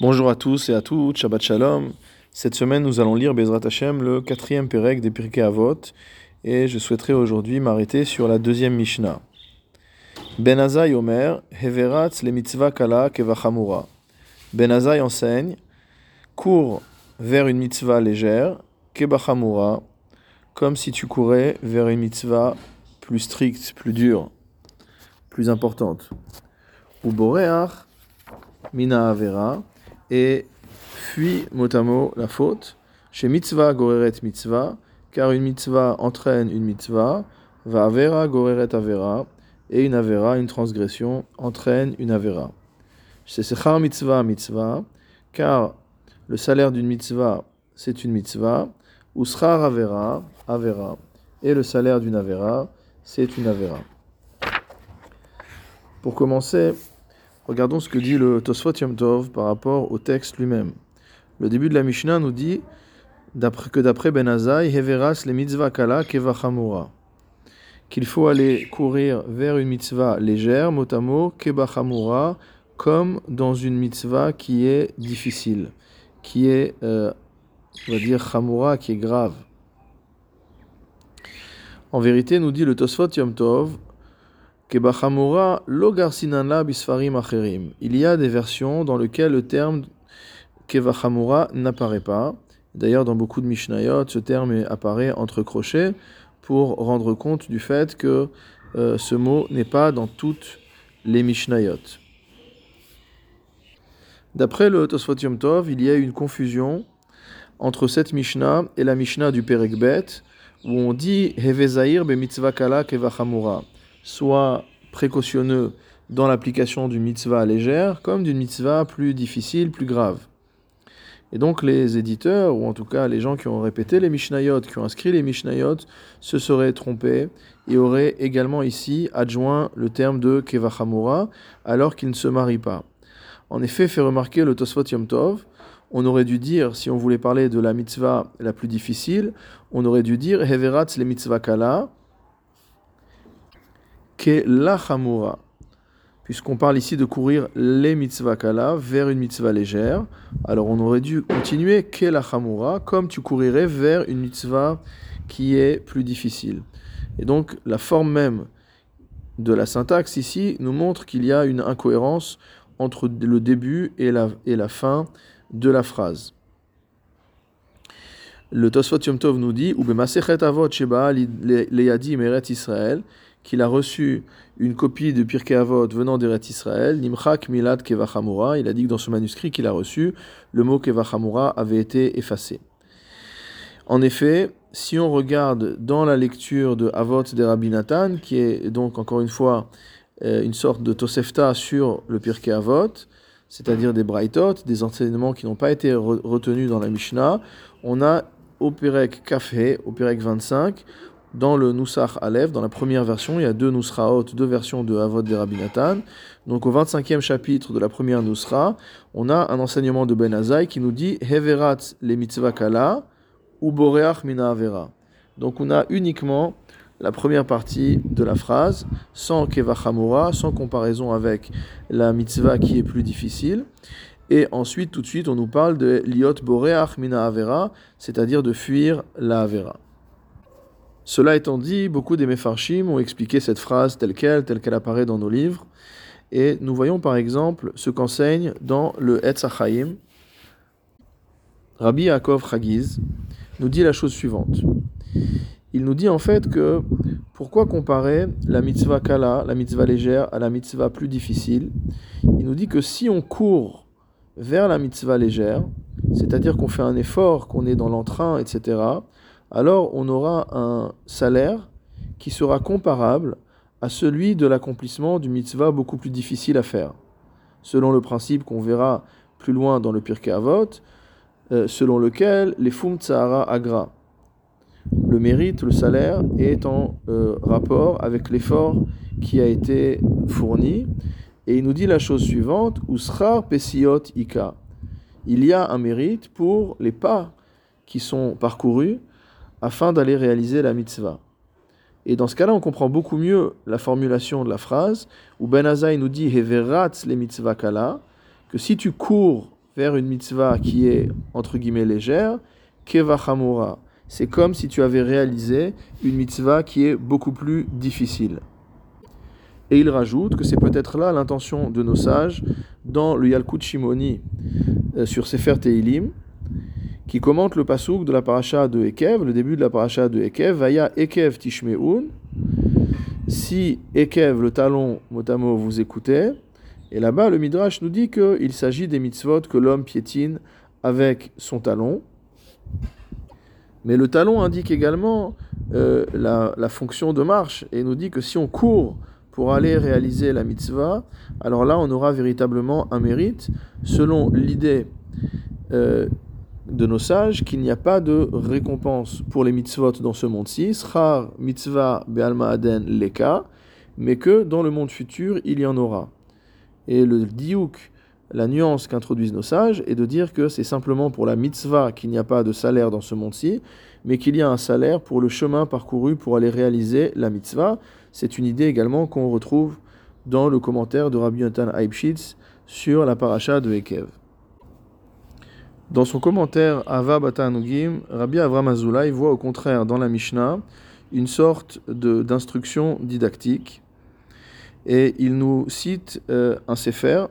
Bonjour à tous et à toutes, Shabbat Shalom. Cette semaine, nous allons lire Bezrat Hashem, le quatrième Pérec des Pirkei Avot, et je souhaiterais aujourd'hui m'arrêter sur la deuxième Mishnah. Ben Azai Omer, Heveratz le mitzvah kala kevachamura. Ben enseigne, cours vers une mitzvah légère, kebachamura, comme si tu courais vers une mitzvah plus stricte, plus dure, plus importante. Ou boreach, mina avera, et fuit mot la faute. Chez mitzvah goreret mitzvah, car une mitzvah entraîne une mitzvah, va avera goreret avera, et une avera, une transgression, entraîne une avera. Chez sechar mitzvah mitzvah, car le salaire d'une mitzvah, c'est une mitzvah, ou avera, avera, et le salaire d'une avera, c'est une avera. Pour commencer, Regardons ce que dit le Tosfot Yom Tov par rapport au texte lui-même. Le début de la Mishnah nous dit que d'après Ben Azai, Heveras le mitzvah kala kevachamura. Qu'il faut aller courir vers une mitzvah légère, motamo kebachamura, comme dans une mitzvah qui est difficile, qui est, euh, on va dire, chamura, qui est grave. En vérité, nous dit le Tosfot Yom Tov, il y a des versions dans lesquelles le terme Kevachamura n'apparaît pas. D'ailleurs, dans beaucoup de Mishnayot, ce terme apparaît entre crochets pour rendre compte du fait que euh, ce mot n'est pas dans toutes les Mishnayot. D'après le Tosfot Yom Tov, il y a une confusion entre cette Mishnah et la Mishnah du Perekbet, où on dit Hevezair be mitzvah kala kevachamura soit précautionneux dans l'application d'une mitzvah légère comme d'une mitzvah plus difficile, plus grave. Et donc les éditeurs, ou en tout cas les gens qui ont répété les Mishnayot, qui ont inscrit les Mishnayot, se seraient trompés et auraient également ici adjoint le terme de Kevachamura, alors qu'ils ne se marient pas. En effet, fait remarquer le Tosfot Yom Tov, on aurait dû dire, si on voulait parler de la mitzvah la plus difficile, on aurait dû dire Heveratz le mitzvah kala, ke la Puisqu'on parle ici de courir les mitzvah kala vers une mitzvah légère, alors on aurait dû continuer ke la comme tu courirais vers une mitzvah qui est plus difficile. Et donc la forme même de la syntaxe ici nous montre qu'il y a une incohérence entre le début et la, et la fin de la phrase. Le Tosfot Yom Tov nous dit, Avot Israël, qu'il a reçu une copie de Pirkei Avot venant d'Eret Israël, Nimchak Milad Kevachamura. Il a dit que dans ce manuscrit qu'il a reçu, le mot Kevachamura avait été effacé. En effet, si on regarde dans la lecture de Avot de Rabbi Nathan, qui est donc encore une fois euh, une sorte de Tosefta sur le Pirkei Avot, c'est-à-dire des Braithot, des enseignements qui n'ont pas été retenus dans la Mishnah, on a au Perek Kafé, au Perek 25, dans le Nusach Aleph, dans la première version, il y a deux Nusraot, deux versions de Avot de Rabbi Nathan. Donc au 25e chapitre de la première Nusra, on a un enseignement de Ben Azai qui nous dit Heverat le mitzvah kala ou boreach mina avera. Donc on a uniquement la première partie de la phrase, sans kevachamura, sans comparaison avec la mitzvah qui est plus difficile. Et ensuite, tout de suite, on nous parle de liot boreach mina avera, c'est-à-dire de fuir la avera. Cela étant dit, beaucoup des Mefarshim ont expliqué cette phrase telle qu'elle, telle qu'elle apparaît dans nos livres. Et nous voyons par exemple ce qu'enseigne dans le Etz Rabbi Yaakov Chagiz nous dit la chose suivante. Il nous dit en fait que pourquoi comparer la mitzvah kala, la mitzvah légère, à la mitzvah plus difficile? Il nous dit que si on court vers la mitzvah légère, c'est-à-dire qu'on fait un effort, qu'on est dans l'entrain, etc., alors on aura un salaire qui sera comparable à celui de l'accomplissement du mitzvah beaucoup plus difficile à faire. Selon le principe qu'on verra plus loin dans le Pirkei Avot, euh, selon lequel les fum tsahara agra, le mérite, le salaire, est en euh, rapport avec l'effort qui a été fourni. Et il nous dit la chose suivante, Usrar pesiot ika. Il y a un mérite pour les pas qui sont parcourus afin d'aller réaliser la mitzvah. Et dans ce cas-là, on comprend beaucoup mieux la formulation de la phrase où Ben Azaï nous dit Heveratz les mitzvah kala, que si tu cours vers une mitzvah qui est entre guillemets légère, kevachamura. C'est comme si tu avais réalisé une mitzvah qui est beaucoup plus difficile. Et il rajoute que c'est peut-être là l'intention de nos sages dans le Yalkut Shimoni euh, sur Sefer Teilim, qui commente le pasouk de la paracha de Ekev, le début de la paracha de Ekev, Vaya Ekev Tishmeun. Si Ekev, le talon, motamo, vous écoutez, et là-bas, le Midrash nous dit qu'il s'agit des mitzvot que l'homme piétine avec son talon. Mais le talon indique également euh, la, fonction de marche et nous dit que si on court pour aller réaliser la mitzvah, alors là on aura véritablement un mérite, selon l'idée euh, de nos sages qu'il n'y a pas de récompense pour les mitzvot dans ce monde-ci, srar mitzvah be'alma aden leka, mais que dans le monde futur il y en aura. Et le diouk, la nuance qu'introduisent nos sages, est de dire que c'est simplement pour la mitzvah qu'il n'y a pas de salaire dans ce monde-ci, mais qu'il y a un salaire pour le chemin parcouru pour aller réaliser la mitzvah. C'est une idée également qu'on retrouve dans le commentaire de Rabbi Yonatan Aibshitz sur la paracha de Ekev. Dans son commentaire Ava Batanugim, Rabbi Avram Azoulay voit au contraire dans la Mishnah une sorte d'instruction didactique. Et il nous cite euh, un sefer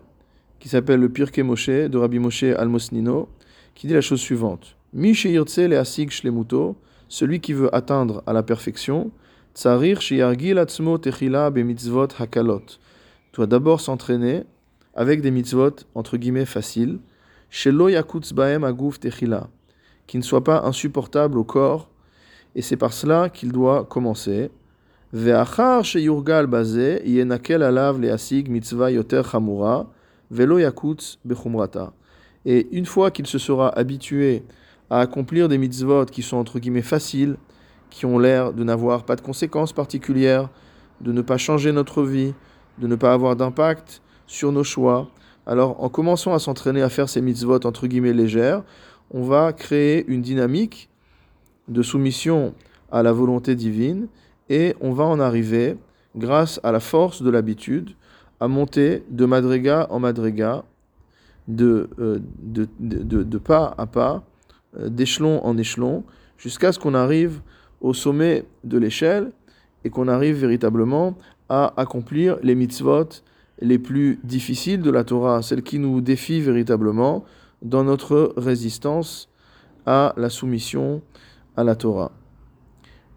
qui s'appelle le Pirke Moshe de Rabbi Moshe Almosnino qui dit la chose suivante. Mi le asig shlemuto, celui qui veut atteindre à la perfection, tsarir sheyargil atzmo techila mitzvot hakalot, doit d'abord s'entraîner avec des mitzvot entre guillemets faciles Qui ne soit pas insupportable au corps, et c'est par cela qu'il doit commencer. Et une fois qu'il se sera habitué à accomplir des mitzvot qui sont entre guillemets faciles, qui ont l'air de n'avoir pas de conséquences particulières, de ne pas changer notre vie, de ne pas avoir d'impact sur nos choix, alors, en commençant à s'entraîner à faire ces mitzvot entre guillemets légères, on va créer une dynamique de soumission à la volonté divine et on va en arriver, grâce à la force de l'habitude, à monter de madriga en madriga, de, euh, de, pas à pas, euh, d'échelon en échelon, jusqu'à ce qu'on arrive au sommet de l'échelle et qu'on arrive véritablement à accomplir les mitzvot les plus difficiles de la Torah, celles qui nous défient véritablement dans notre résistance à la soumission à la Torah.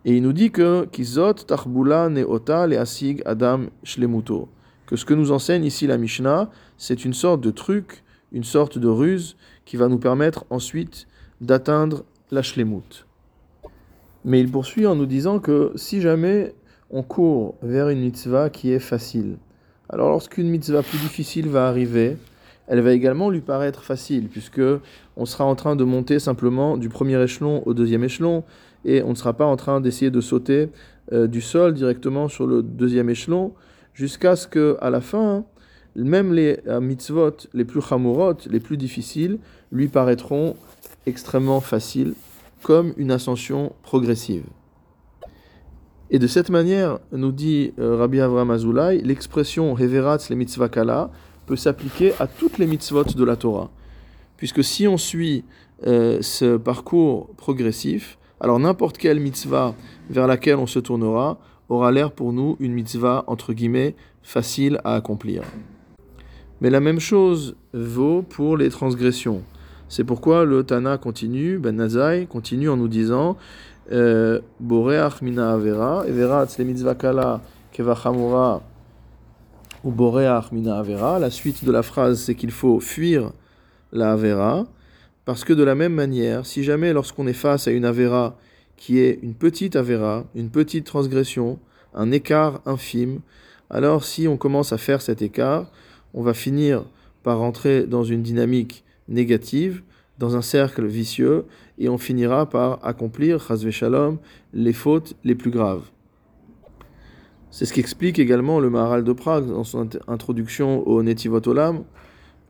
Et il nous dit que Kizot Tarbula Neota le Asig Adam Shlemuto. Que ce que nous enseigne ici la Mishnah, c'est une sorte de truc, une sorte de ruse qui va nous permettre ensuite d'atteindre la Shlemut. Mais il poursuit en nous disant que si jamais on court vers une mitzvah qui est facile, alors lorsqu'une mitzvah plus difficile va arriver, elle va également lui paraître facile, puisque on sera en train de monter simplement du premier échelon au deuxième échelon, et on ne sera pas en train d'essayer de sauter euh, du sol directement sur le deuxième échelon, jusqu'à ce que, à la fin, même les euh, mitzvot les plus chamorot, les plus difficiles, lui paraîtront extrêmement faciles, comme une ascension progressive. Et de cette manière, nous dit euh, Rabbi Avraham Azoulay, l'expression Heveratz le mitzvah kala peut s'appliquer à toutes les mitzvot de la Torah. Puisque si on suit euh, ce parcours progressif, alors n'importe quelle mitzvah vers laquelle on se tournera aura l'air pour nous une mitzvah entre guillemets facile à accomplir. Mais la même chose vaut pour les transgressions. C'est pourquoi le Tana continue, Ben Nazai continue en nous disant euh, boreach mina avera, mitzvah kala kevachamura ou boreach avera. La suite de la phrase, c'est qu'il faut fuir la avera, parce que de la même manière, si jamais lorsqu'on est face à une avera qui est une petite avera, une petite transgression, un écart infime, alors si on commence à faire cet écart, on va finir par rentrer dans une dynamique négative, dans un cercle vicieux, et on finira par accomplir, shalom, les fautes les plus graves. C'est ce qu'explique également le Maharal de Prague dans son introduction au Netivot Olam,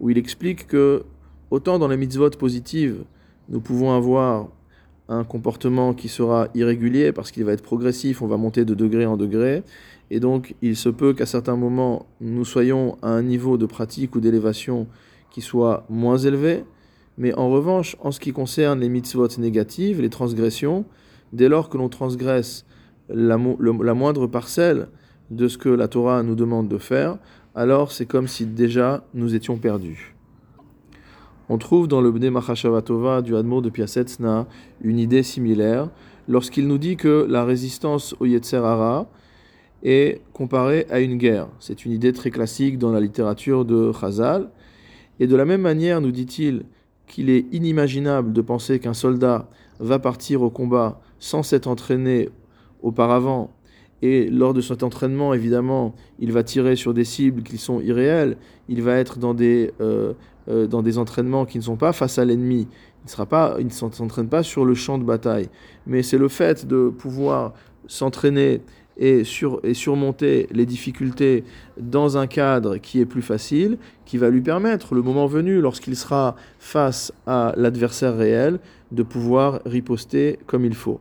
où il explique que autant dans les mitzvot positives, nous pouvons avoir un comportement qui sera irrégulier parce qu'il va être progressif, on va monter de degré en degré, et donc il se peut qu'à certains moments nous soyons à un niveau de pratique ou d'élévation qui soit moins élevé, mais en revanche, en ce qui concerne les mitzvot négatives, les transgressions, dès lors que l'on transgresse la, moindre parcelle de ce que la Torah nous demande de faire, alors c'est comme si déjà nous étions perdus. On trouve dans le Bnei Machashavatova du Admo de Piasetzna une idée similaire lorsqu'il nous dit que la résistance au Yetzer Hara est comparée à une guerre. C'est une idée très classique dans la littérature de Chazal. Et de la même manière, nous dit-il qu'il est inimaginable de penser qu'un soldat va partir au combat sans s'être entraîné auparavant. Et lors de cet entraînement, évidemment, il va tirer sur des cibles qui sont irréelles. Il va être dans des, euh, euh, dans des entraînements qui ne sont pas face à l'ennemi. Il ne s'entraîne pas sur le champ de bataille. Mais c'est le fait de pouvoir s'entraîner et, sur, et surmonter les difficultés dans un cadre qui est plus facile, qui va lui permettre, le moment venu, lorsqu'il sera face à l'adversaire réel, de pouvoir riposter comme il faut.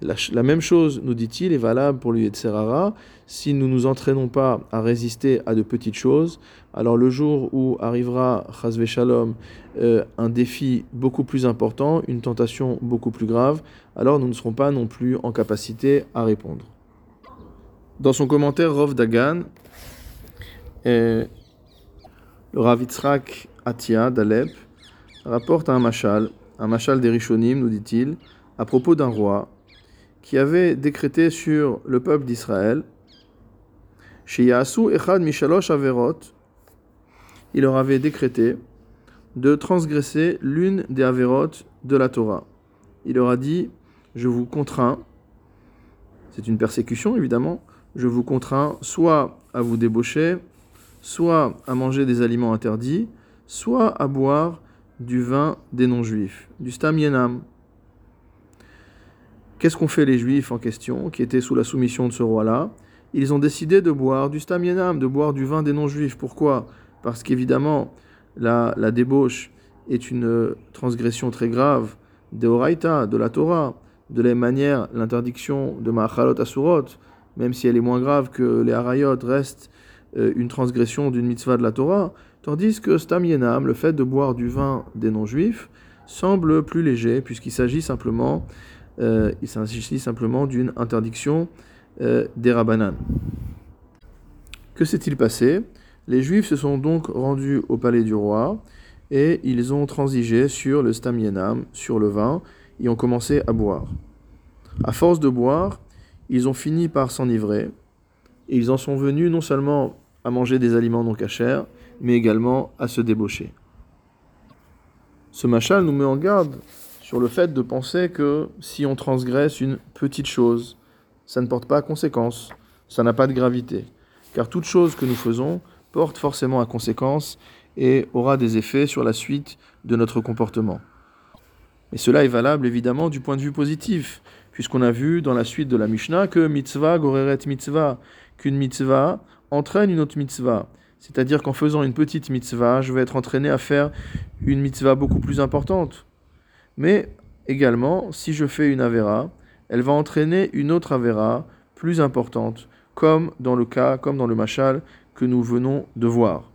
La, même chose, nous dit-il, est valable pour l'Yetzerara. Si nous ne nous entraînons pas à résister à de petites choses, alors le jour où arrivera, Chazve Shalom, euh, un défi beaucoup plus important, une tentation beaucoup plus grave, alors nous ne serons pas non plus en capacité à répondre. Dans son commentaire, Rov Dagan, le Rav Yitzhak Atia d'Alep rapporte un machal, un machal des Rishonim, nous dit-il, à propos d'un roi qui avait décrété sur le peuple d'Israël, Echad Mishalosh Averot, il leur avait décrété de transgresser l'une des Averot de la Torah. Il leur a dit Je vous contrains, c'est une persécution évidemment, je vous contrains soit à vous débaucher, soit à manger des aliments interdits, soit à boire du vin des non-juifs, du stam yenam. Qu'est-ce qu'ont fait les juifs en question, qui étaient sous la soumission de ce roi-là? Ils ont décidé de boire du stam yenam, de boire du vin des non-juifs. Pourquoi? Parce qu'évidemment, la, la débauche est une transgression très grave des Horaïta, de la Torah. De la même manière, l'interdiction de Ma'achalot Asurot, même si elle est moins grave que les harayot, reste euh, une transgression d'une mitzvah de la Torah, tandis que stam yenam, le fait de boire du vin des non-juifs, semble plus léger, puisqu'il s'agit simplement, euh, d'une interdiction euh, des rabbanan. Que s'est-il passé? Les juifs se sont donc rendus au palais du roi et ils ont transigé sur le stam yenam, sur le vin, et ont commencé à boire. À force de boire, ils ont fini par s'enivrer, et ils en sont venus non seulement à manger des aliments non cachers, mais également à se débaucher. Ce machal nous met en garde sur le fait de penser que si on transgresse une petite chose, ça ne porte pas à conséquence, ça n'a pas de gravité. Car toute chose que nous faisons porte forcément à conséquence et aura des effets sur la suite de notre comportement. Et cela est valable évidemment du point de vue positif, puisqu'on a vu dans la suite de la Mishnah que mitzvah goreret mitzvah, qu'une mitzvah entraîne une autre mitzvah. C'est-à-dire qu'en faisant une petite mitzvah, je vais être entraîné à faire une mitzvah beaucoup plus importante. Mais également, si je fais une avera, elle va entraîner une autre avera plus importante, comme dans le cas, comme dans le machal que nous venons de voir.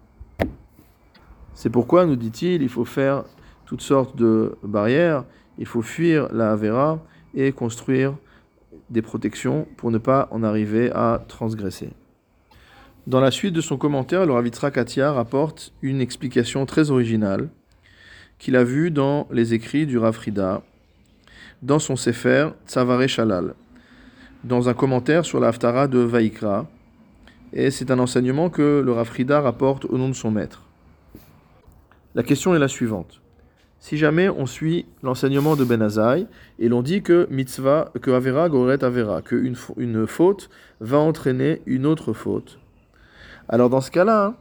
C'est pourquoi, nous dit-il, il faut faire toutes sortes de barrières, il faut fuir la avera et construire des protections pour ne pas en arriver à transgresser. Dans la suite de son commentaire, le Ravitra Katia rapporte une explication très originale qu'il a vue dans les écrits du Rafrida, dans son Sefer Tsavare Shalal, dans un commentaire sur l'Aftara de Vaikra, et c'est un enseignement que le Rafrida rapporte au nom de son maître. La question est la suivante si jamais on suit l'enseignement de Ben et l'on dit que mitzvah, que avera goret avera, que une, une faute va entraîner une autre faute. Alors dans ce cas-là,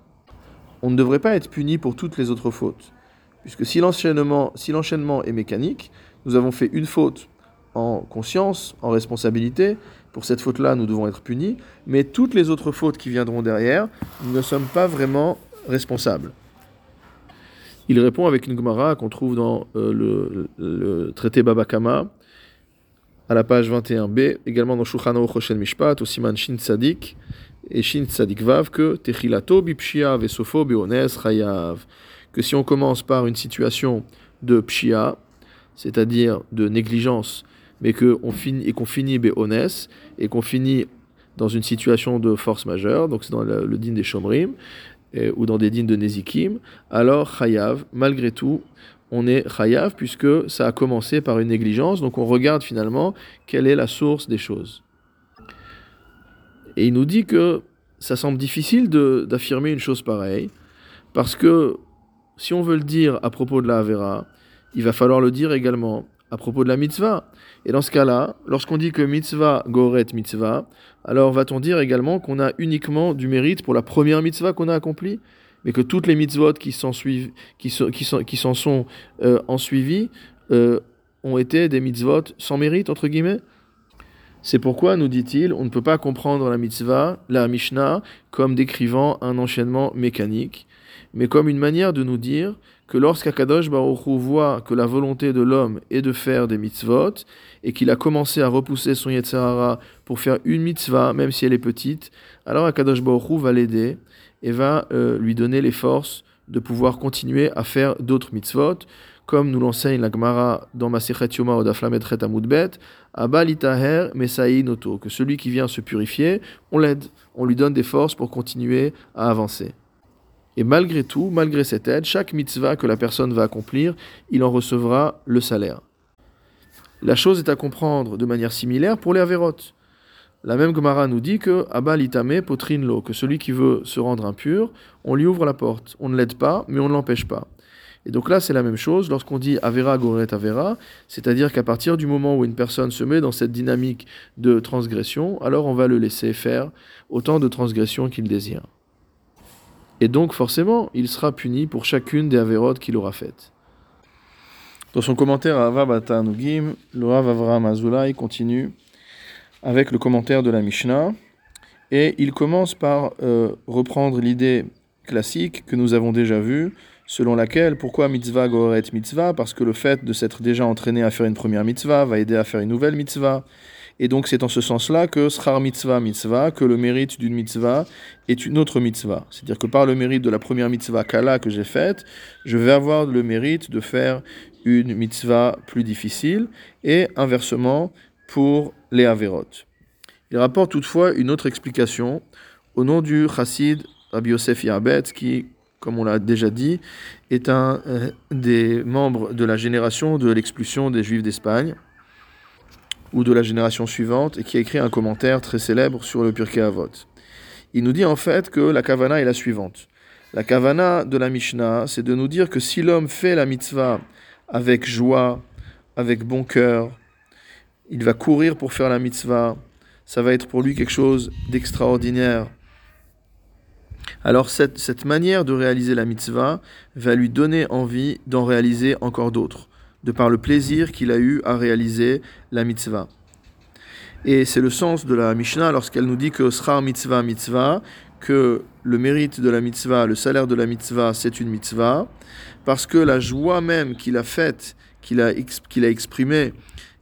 on ne devrait pas être puni pour toutes les autres fautes. Puisque si l'enchaînement, si l'enchaînement est mécanique, nous avons fait une faute en conscience, en responsabilité. Pour cette faute-là, nous devons être punis. Mais toutes les autres fautes qui viendront derrière, nous ne sommes pas vraiment responsables. Il répond avec une Gemara qu'on trouve dans euh, le, traité Babakama, à la page 21b, également dans Shulchan Aruch Mishpat, au Siman Shin Tzadik et Shin Tzadik Vav, que Techilato bipshia beones que si on commence par une situation de pshia, c'est-à-dire de négligence, mais qu'on finit, et qu'on finit béonès, et qu'on finit dans une situation de force majeure, donc c'est dans le, le din des Shomrim, ou dans des dînes de Nezikim, alors Chayav, malgré tout, on est Chayav puisque ça a commencé par une négligence, donc on regarde finalement quelle est la source des choses. Et il nous dit que ça semble difficile d'affirmer une chose pareille, parce que si on veut le dire à propos de la Avera, il va falloir le dire également à propos de la mitzvah. Et dans ce cas-là, lorsqu'on dit que mitzvah goret mitzvah, alors va-t-on dire également qu'on a uniquement du mérite pour la première mitzvah qu'on a accomplie, mais que toutes les mitzvot qui s'en qui, qui, qui s'en sont euh, en suivi, euh, ont été des mitzvot sans mérite entre guillemets? C'est pourquoi, nous dit-il, on ne peut pas comprendre la mitzvah, la Mishnah, comme décrivant un enchaînement mécanique, mais comme une manière de nous dire que lorsqu'Akadosh Baruch Hu voit que la volonté de l'homme est de faire des mitzvot, et qu'il a commencé à repousser son Yetzirara pour faire une mitzvah, même si elle est petite, alors Akadosh Baruch Hu va l'aider et va euh, lui donner les forces de pouvoir continuer à faire d'autres mitzvot, comme nous l'enseigne la Gemara dans Masechet Yoma Odaflametret Amudbet, Abalitaher Mesaï Noto, que celui qui vient se purifier, on l'aide, on lui donne des forces pour continuer à avancer. Et malgré tout, malgré cette aide, chaque mitzvah que la personne va accomplir, il en recevra le salaire. La chose est à comprendre de manière similaire pour les avérotes. La même Gemara nous dit que Abba litame potrine lo, que celui qui veut se rendre impur, on lui ouvre la porte. On ne l'aide pas, mais on ne l'empêche pas. Et donc là, c'est la même chose lorsqu'on dit Avera Goret Avera, c'est-à-dire qu'à partir du moment où une personne se met dans cette dynamique de transgression, alors on va le laisser faire autant de transgressions qu'il désire. Et donc, forcément, il sera puni pour chacune des avérotes qu'il aura faites. Dans son commentaire à Avabata Nugim, le Rav Avraham Azoulay continue avec le commentaire de la Mishnah. Et il commence par euh, reprendre l'idée classique que nous avons déjà vue, selon laquelle pourquoi mitzvah goret mitzvah? Parce que le fait de s'être déjà entraîné à faire une première mitzvah va aider à faire une nouvelle mitzvah. Et donc c'est en ce sens-là que mitzvah mitzvah, que le mérite d'une mitzvah est une autre mitzvah. C'est-à-dire que par le mérite de la première mitzvah kala que j'ai faite, je vais avoir le mérite de faire une mitzvah plus difficile, et inversement pour les averot. Il rapporte toutefois une autre explication au nom du chassid Rabbi Yosef Yarbet, qui, comme on l'a déjà dit, est un euh, des membres de la génération de l'expulsion des Juifs d'Espagne ou de la génération suivante et qui a écrit un commentaire très célèbre sur le Pirkei Avot. Il nous dit en fait que la kavana est la suivante. La kavana de la Mishnah, c'est de nous dire que si l'homme fait la mitzvah avec joie, avec bon cœur, il va courir pour faire la mitzvah, ça va être pour lui quelque chose d'extraordinaire. Alors cette, cette manière de réaliser la mitzvah va lui donner envie d'en réaliser encore d'autres de par le plaisir qu'il a eu à réaliser la mitzvah. Et c'est le sens de la Mishnah lorsqu'elle nous dit que sera mitzvah mitzvah, que le mérite de la mitzvah, le salaire de la mitzvah, c'est une mitzvah, parce que la joie même qu'il a faite, qu'il a, qu'il a exprimée,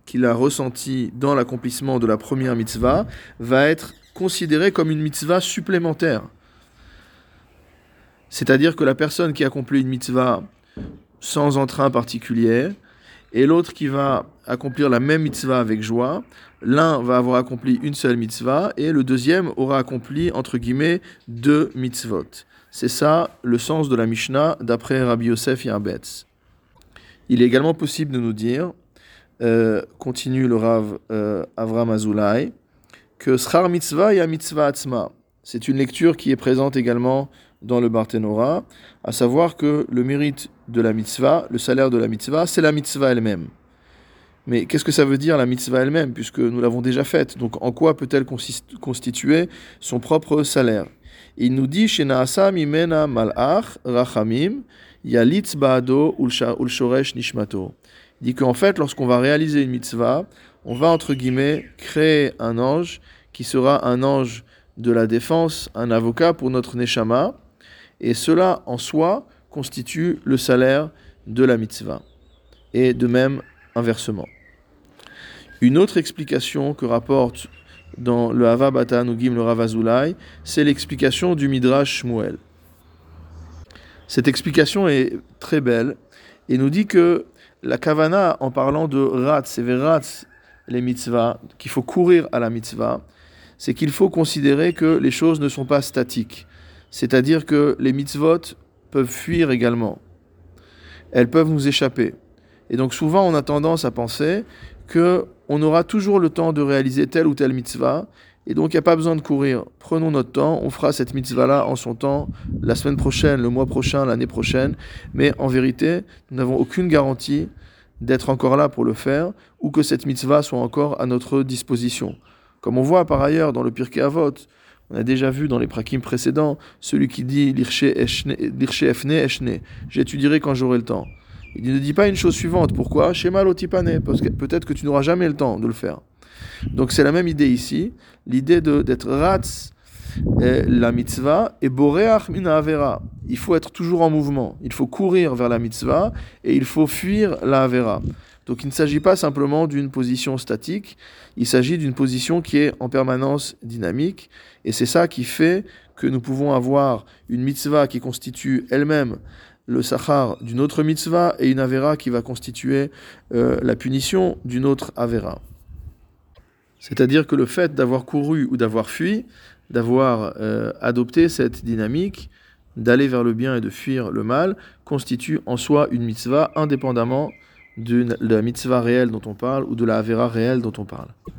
qu'il a ressentie dans l'accomplissement de la première mitzvah, va être considérée comme une mitzvah supplémentaire. C'est-à-dire que la personne qui accomplit une mitzvah sans entrain particulier, et l'autre qui va accomplir la même mitzvah avec joie. L'un va avoir accompli une seule mitzvah et le deuxième aura accompli, entre guillemets, deux mitzvot. C'est ça le sens de la Mishnah d'après Rabbi Yosef Yarbetz. Il est également possible de nous dire, euh, continue le Rav euh, Avram Azoulay, que Schar mitzvah a mitzvah atzma. C'est une lecture qui est présente également dans le Barthénora, à savoir que le mérite de la mitzvah, le salaire de la mitzvah, c'est la mitzvah elle-même. Mais qu'est-ce que ça veut dire la mitzvah elle-même, puisque nous l'avons déjà faite? Donc en quoi peut-elle constituer son propre salaire? Il nous dit chez mimena malach rachamim yalitz baado ulshoresh nishmato. Il dit qu'en fait, lorsqu'on va réaliser une mitzvah, on va entre guillemets créer un ange qui sera un ange de la défense, un avocat pour notre neshama, et cela en soi constitue le salaire de la mitzvah. Et de même, inversement. Une autre explication que rapporte dans le Hava Batan ou Gim le Ravazulai, c'est l'explication du Midrash Shmuel. Cette explication est très belle et nous dit que la kavana, en parlant de ratz et veratz, les mitzvahs, qu'il faut courir à la mitzvah, c'est qu'il faut considérer que les choses ne sont pas statiques. C'est-à-dire que les mitzvot peuvent fuir également. Elles peuvent nous échapper. Et donc souvent on a tendance à penser que on aura toujours le temps de réaliser telle ou telle mitzvah et donc il n'y a pas besoin de courir. Prenons notre temps, on fera cette mitzvah-là en son temps, la semaine prochaine, le mois prochain, l'année prochaine. Mais en vérité, nous n'avons aucune garantie d'être encore là pour le faire ou que cette mitzvah soit encore à notre disposition. Comme on voit par ailleurs dans le Pirkei Avot, on a déjà vu dans les prakim précédents, celui qui dit l'irche efne eshne, j'étudierai quand j'aurai le temps. Il ne dit pas une chose suivante, pourquoi? Shema lotipane, parce que peut-être que tu n'auras jamais le temps de le faire. Donc c'est la même idée ici, l'idée d'être ratz la mitzvah et boreach mina avera. Il faut être toujours en mouvement, il faut courir vers la mitzvah et il faut fuir la avera. Donc il ne s'agit pas simplement d'une position statique, il s'agit d'une position qui est en permanence dynamique et c'est ça qui fait que nous pouvons avoir une mitzvah qui constitue elle-même le sachar d'une autre mitzvah et une avera qui va constituer euh, la punition d'une autre avera. C'est-à-dire que le fait d'avoir couru ou d'avoir fui, d'avoir euh, adopté cette dynamique, d'aller vers le bien et de fuir le mal, constitue en soi une mitzvah indépendamment de la mitzvah réelle dont on parle ou de la avera réelle dont on parle.